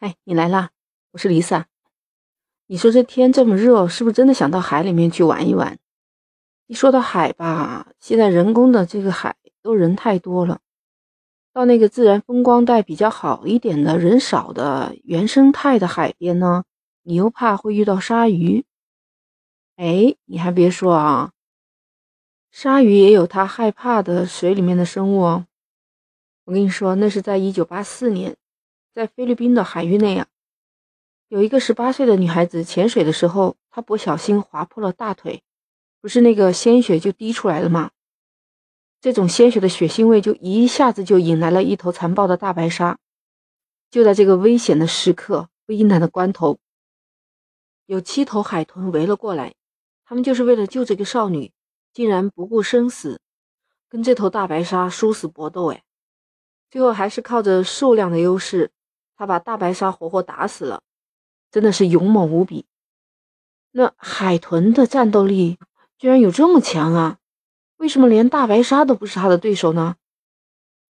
哎，你来啦！我是 Lisa。你说这天这么热，是不是真的想到海里面去玩一玩？一说到海吧，现在人工的这个海都人太多了。到那个自然风光带比较好一点的人少的原生态的海边呢，你又怕会遇到鲨鱼。哎，你还别说啊，鲨鱼也有它害怕的水里面的生物哦。我跟你说，那是在一九八四年。在菲律宾的海域内啊，有一个十八岁的女孩子潜水的时候，她不小心划破了大腿，不是那个鲜血就滴出来了吗？这种鲜血的血腥味就一下子就引来了一头残暴的大白鲨。就在这个危险的时刻、危难的关头，有七头海豚围了过来，他们就是为了救这个少女，竟然不顾生死，跟这头大白鲨殊死搏斗。哎，最后还是靠着数量的优势。他把大白鲨活活打死了，真的是勇猛无比。那海豚的战斗力居然有这么强啊？为什么连大白鲨都不是他的对手呢？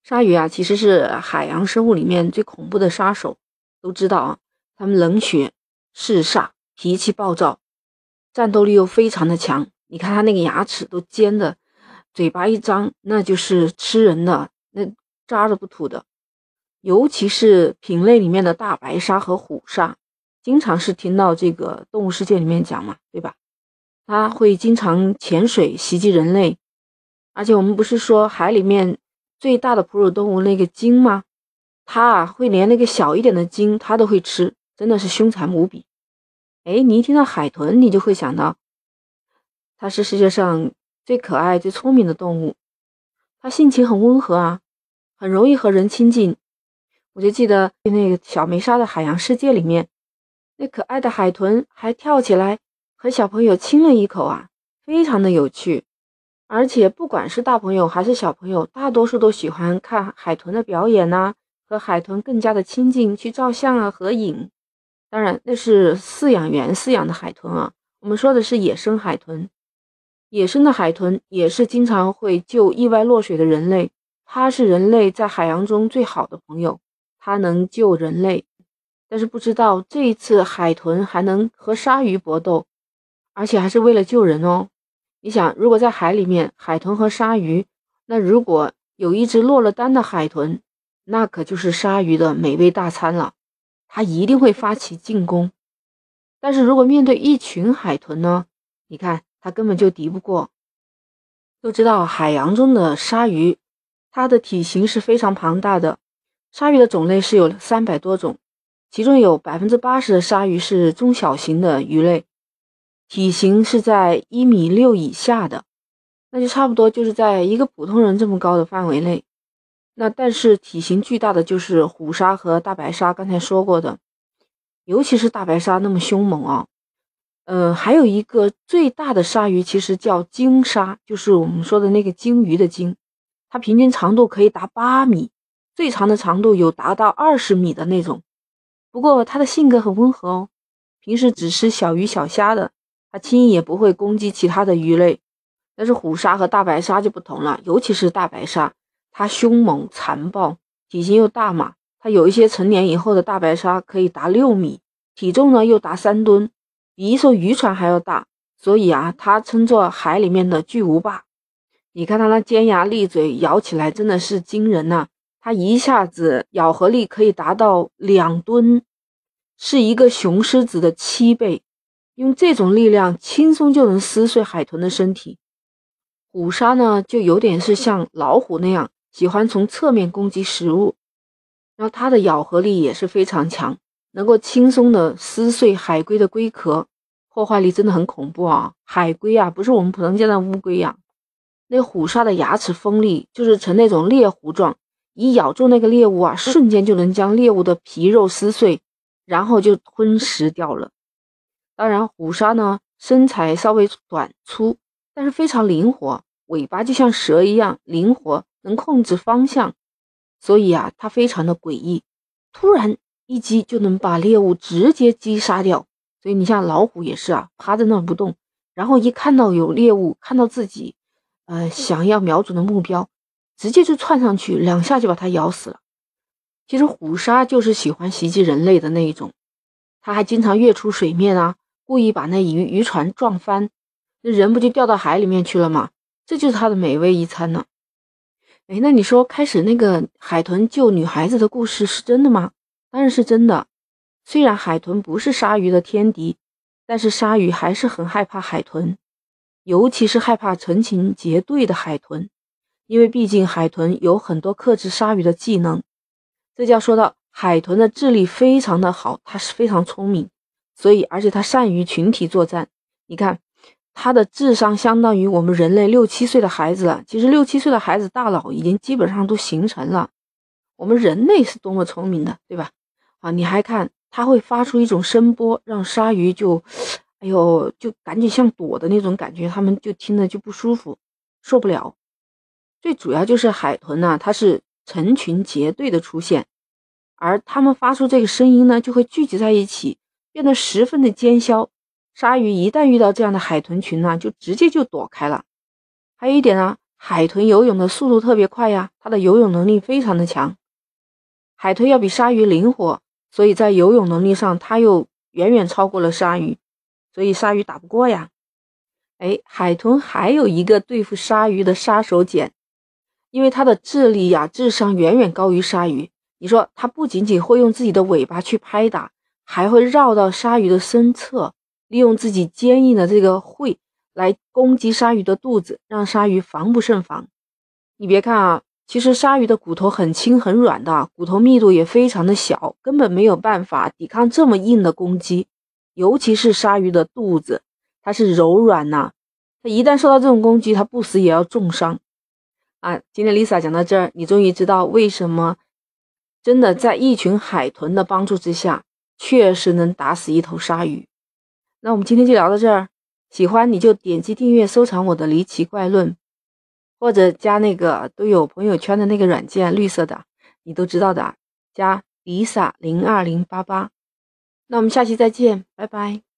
鲨鱼啊，其实是海洋生物里面最恐怖的杀手。都知道啊，它们冷血、嗜煞、脾气暴躁，战斗力又非常的强。你看它那个牙齿都尖的，嘴巴一张，那就是吃人的，那渣都不吐的。尤其是品类里面的大白鲨和虎鲨，经常是听到这个动物世界里面讲嘛，对吧？它会经常潜水袭击人类，而且我们不是说海里面最大的哺乳动物那个鲸吗？它啊会连那个小一点的鲸它都会吃，真的是凶残无比。哎，你一听到海豚，你就会想到它是世界上最可爱、最聪明的动物，它性情很温和啊，很容易和人亲近。我就记得那个小梅莎的海洋世界里面，那可爱的海豚还跳起来和小朋友亲了一口啊，非常的有趣。而且不管是大朋友还是小朋友，大多数都喜欢看海豚的表演呐，和海豚更加的亲近，去照相啊、合影。当然，那是饲养员饲养的海豚啊，我们说的是野生海豚。野生的海豚也是经常会救意外落水的人类，它是人类在海洋中最好的朋友。它能救人类，但是不知道这一次海豚还能和鲨鱼搏斗，而且还是为了救人哦。你想，如果在海里面，海豚和鲨鱼，那如果有一只落了单的海豚，那可就是鲨鱼的美味大餐了，它一定会发起进攻。但是如果面对一群海豚呢？你看，它根本就敌不过。都知道海洋中的鲨鱼，它的体型是非常庞大的。鲨鱼的种类是有三百多种，其中有百分之八十的鲨鱼是中小型的鱼类，体型是在一米六以下的，那就差不多就是在一个普通人这么高的范围内。那但是体型巨大的就是虎鲨和大白鲨，刚才说过的，尤其是大白鲨那么凶猛啊。嗯，还有一个最大的鲨鱼其实叫鲸鲨，就是我们说的那个鲸鱼的鲸，它平均长度可以达八米。最长的长度有达到二十米的那种，不过它的性格很温和哦，平时只吃小鱼小虾的，它轻易也不会攻击其他的鱼类。但是虎鲨和大白鲨就不同了，尤其是大白鲨，它凶猛残暴，体型又大嘛。它有一些成年以后的大白鲨可以达六米，体重呢又达三吨，比一艘渔船还要大。所以啊，它称作海里面的巨无霸。你看它那尖牙利嘴，咬起来真的是惊人呐。它一下子咬合力可以达到两吨，是一个雄狮子的七倍。用这种力量轻松就能撕碎海豚的身体。虎鲨呢，就有点是像老虎那样，喜欢从侧面攻击食物。然后它的咬合力也是非常强，能够轻松的撕碎海龟的龟壳，破坏力真的很恐怖啊！海龟啊，不是我们普通见的乌龟呀。那虎鲨的牙齿锋利，就是呈那种猎狐状。一咬住那个猎物啊，瞬间就能将猎物的皮肉撕碎，然后就吞食掉了。当然，虎鲨呢身材稍微短粗，但是非常灵活，尾巴就像蛇一样灵活，能控制方向。所以啊，它非常的诡异，突然一击就能把猎物直接击杀掉。所以你像老虎也是啊，趴在那不动，然后一看到有猎物，看到自己，呃，想要瞄准的目标。直接就窜上去，两下就把它咬死了。其实虎鲨就是喜欢袭击人类的那一种，它还经常跃出水面啊，故意把那渔渔船撞翻，那人不就掉到海里面去了吗？这就是它的美味一餐呢。哎，那你说开始那个海豚救女孩子的故事是真的吗？当然是真的。虽然海豚不是鲨鱼的天敌，但是鲨鱼还是很害怕海豚，尤其是害怕成群结队的海豚，因为毕竟海豚有很多克制鲨鱼的技能。这就要说到海豚的智力非常的好，它是非常聪明，所以而且它善于群体作战。你看。它的智商相当于我们人类六七岁的孩子了。其实六七岁的孩子大脑已经基本上都形成了。我们人类是多么聪明的，对吧？啊，你还看它会发出一种声波，让鲨鱼就，哎呦，就赶紧像躲的那种感觉，他们就听着就不舒服，受不了。最主要就是海豚呢，它是成群结队的出现，而它们发出这个声音呢，就会聚集在一起，变得十分的尖削。鲨鱼一旦遇到这样的海豚群呢，就直接就躲开了。还有一点呢，海豚游泳的速度特别快呀，它的游泳能力非常的强。海豚要比鲨鱼灵活，所以在游泳能力上，它又远远超过了鲨鱼，所以鲨鱼打不过呀。哎，海豚还有一个对付鲨鱼的杀手锏，因为它的智力呀、智商远远高于鲨鱼。你说它不仅仅会用自己的尾巴去拍打，还会绕到鲨鱼的身侧。利用自己坚硬的这个喙来攻击鲨鱼的肚子，让鲨鱼防不胜防。你别看啊，其实鲨鱼的骨头很轻很软的，骨头密度也非常的小，根本没有办法抵抗这么硬的攻击。尤其是鲨鱼的肚子，它是柔软呐，它一旦受到这种攻击，它不死也要重伤啊。今天 Lisa 讲到这儿，你终于知道为什么真的在一群海豚的帮助之下，确实能打死一头鲨鱼。那我们今天就聊到这儿，喜欢你就点击订阅、收藏我的离奇怪论，或者加那个都有朋友圈的那个软件，绿色的，你都知道的，加 Lisa 零二零八八。那我们下期再见，拜拜。